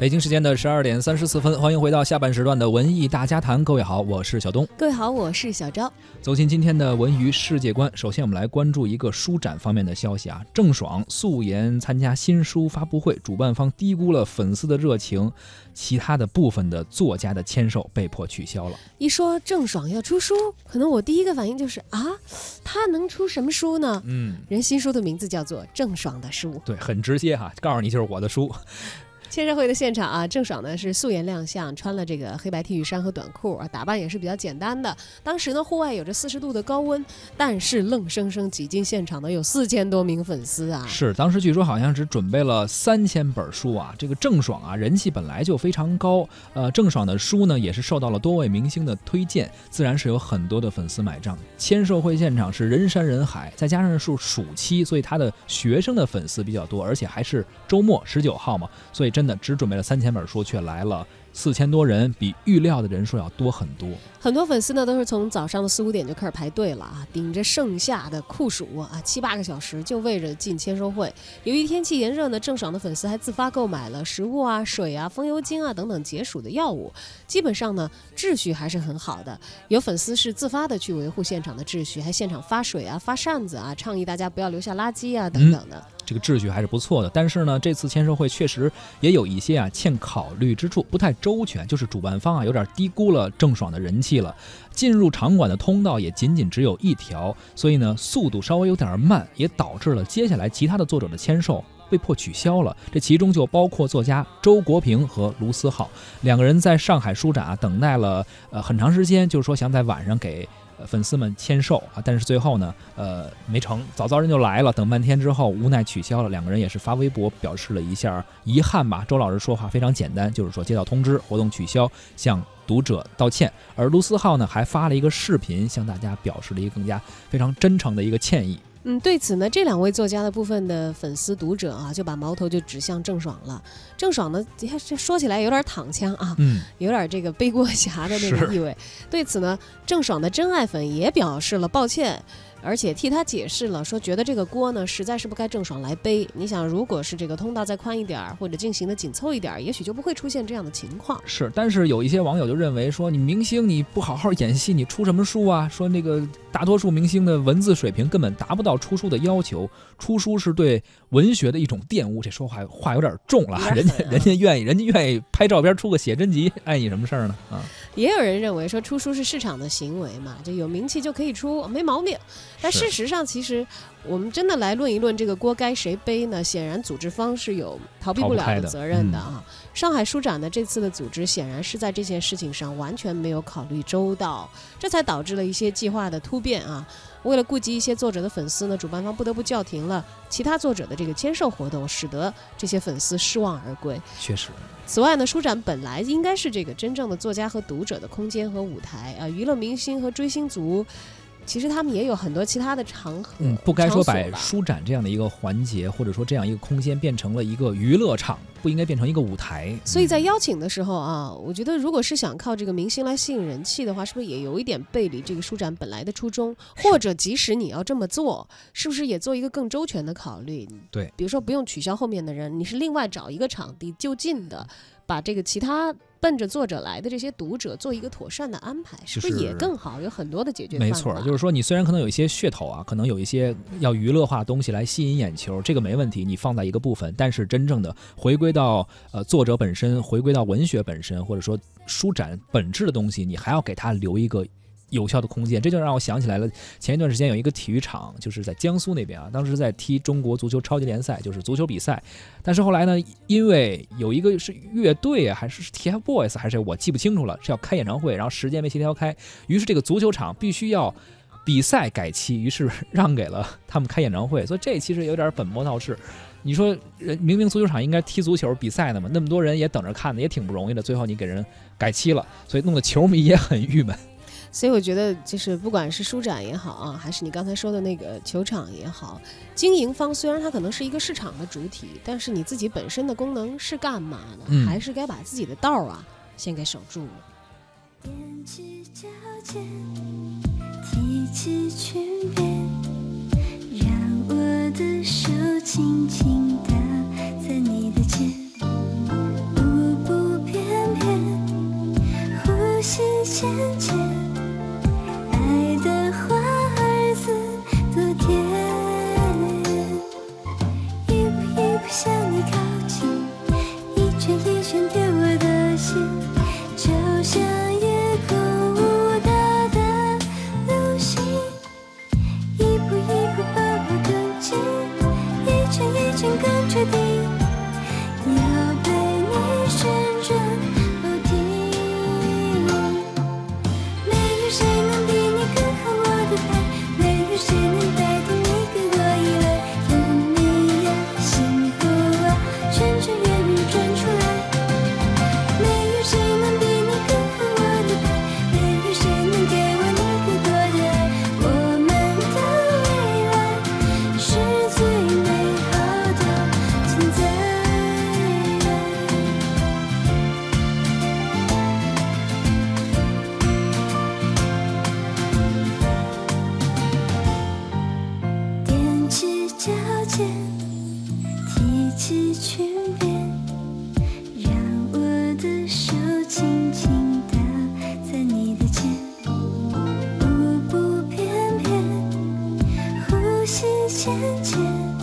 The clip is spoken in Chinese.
北京时间的十二点三十四分，欢迎回到下半时段的文艺大家谈。各位好，我是小东。各位好，我是小昭。走进今天的文娱世界观，首先我们来关注一个书展方面的消息啊。郑爽素颜参加新书发布会，主办方低估了粉丝的热情，其他的部分的作家的签售被迫取消了。一说郑爽要出书，可能我第一个反应就是啊，她能出什么书呢？嗯，人新书的名字叫做《郑爽的书》，对，很直接哈，告诉你就是我的书。签售会的现场啊，郑爽呢是素颜亮相，穿了这个黑白 T 恤衫和短裤啊，打扮也是比较简单的。当时呢，户外有着四十度的高温，但是愣生生挤进现场的有四千多名粉丝啊。是，当时据说好像只准备了三千本书啊。这个郑爽啊，人气本来就非常高，呃，郑爽的书呢也是受到了多位明星的推荐，自然是有很多的粉丝买账。签售会现场是人山人海，再加上是暑期，所以他的学生的粉丝比较多，而且还是周末十九号嘛，所以这真的只准备了三千本书，却来了。四千多人，比预料的人数要多很多。很多粉丝呢，都是从早上的四五点就开始排队了啊，顶着盛夏的酷暑啊，七八个小时就为着进签售会。由于天气炎热呢，郑爽的粉丝还自发购买了食物啊、水啊、风油精啊等等解暑的药物。基本上呢，秩序还是很好的。有粉丝是自发的去维护现场的秩序，还现场发水啊、发扇子啊，倡议大家不要留下垃圾啊等等的。这个秩序还是不错的。但是呢，这次签售会确实也有一些啊欠考虑之处，不太。周全就是主办方啊，有点低估了郑爽的人气了。进入场馆的通道也仅仅只有一条，所以呢，速度稍微有点慢，也导致了接下来其他的作者的签售被迫取消了。这其中就包括作家周国平和卢思浩两个人在上海书展啊等待了呃很长时间，就是说想在晚上给。粉丝们签售啊，但是最后呢，呃，没成，早早人就来了，等半天之后无奈取消了。两个人也是发微博表示了一下遗憾吧。周老师说话非常简单，就是说接到通知，活动取消，向读者道歉。而卢思浩呢，还发了一个视频，向大家表示了一个更加非常真诚的一个歉意。嗯，对此呢，这两位作家的部分的粉丝读者啊，就把矛头就指向郑爽了。郑爽呢，这说起来有点躺枪啊，嗯，有点这个背锅侠的那个意味。对此呢，郑爽的真爱粉也表示了抱歉。而且替他解释了，说觉得这个锅呢，实在是不该郑爽来背。你想，如果是这个通道再宽一点儿，或者进行的紧凑一点儿，也许就不会出现这样的情况。是，但是有一些网友就认为说，你明星你不好好演戏，你出什么书啊？说那个大多数明星的文字水平根本达不到出书的要求，出书是对文学的一种玷污。这说话话有点重了，人家人家愿意，人家愿意拍照片出个写真集，碍你什么事儿呢？啊，也有人认为说，出书是市场的行为嘛，就有名气就可以出，没毛病。但事实上，其实我们真的来论一论这个锅该谁背呢？显然，组织方是有逃避不了的责任的啊。上海书展的这次的组织，显然是在这件事情上完全没有考虑周到，这才导致了一些计划的突变啊。为了顾及一些作者的粉丝呢，主办方不得不叫停了其他作者的这个签售活动，使得这些粉丝失望而归。确实。此外呢，书展本来应该是这个真正的作家和读者的空间和舞台啊，娱乐明星和追星族。其实他们也有很多其他的场合，嗯，不该说把书展这样的一个环节，或者说这样一个空间变成了一个娱乐场，不应该变成一个舞台。所以在邀请的时候啊，我觉得如果是想靠这个明星来吸引人气的话，是不是也有一点背离这个书展本来的初衷？或者即使你要这么做，是不是也做一个更周全的考虑？对，比如说不用取消后面的人，你是另外找一个场地就近的，把这个其他。奔着作者来的这些读者做一个妥善的安排，是不是也更好？有很多的解决没错，就是说你虽然可能有一些噱头啊，可能有一些要娱乐化的东西来吸引眼球，这个没问题，你放在一个部分。但是真正的回归到呃作者本身，回归到文学本身，或者说书展本质的东西，你还要给他留一个。有效的空间，这就让我想起来了。前一段时间有一个体育场，就是在江苏那边啊，当时在踢中国足球超级联赛，就是足球比赛。但是后来呢，因为有一个是乐队啊，还是 TFBOYS 还是我记不清楚了，是要开演唱会，然后时间没协调开，于是这个足球场必须要比赛改期，于是 让给了他们开演唱会。所以这其实有点本末倒置。你说人明明足球场应该踢足球比赛的嘛，那么多人也等着看的，也挺不容易的。最后你给人改期了，所以弄得球迷也很郁闷。所以我觉得，就是不管是书展也好啊，还是你刚才说的那个球场也好，经营方虽然它可能是一个市场的主体，但是你自己本身的功能是干嘛呢？还是该把自己的道儿啊，先给守住了。踮起脚尖，提起裙边，让我的手轻轻搭在你的肩，步步翩翩，呼吸浅浅。な起裙边，让我的手轻轻搭在你的肩，舞步翩翩，呼吸间。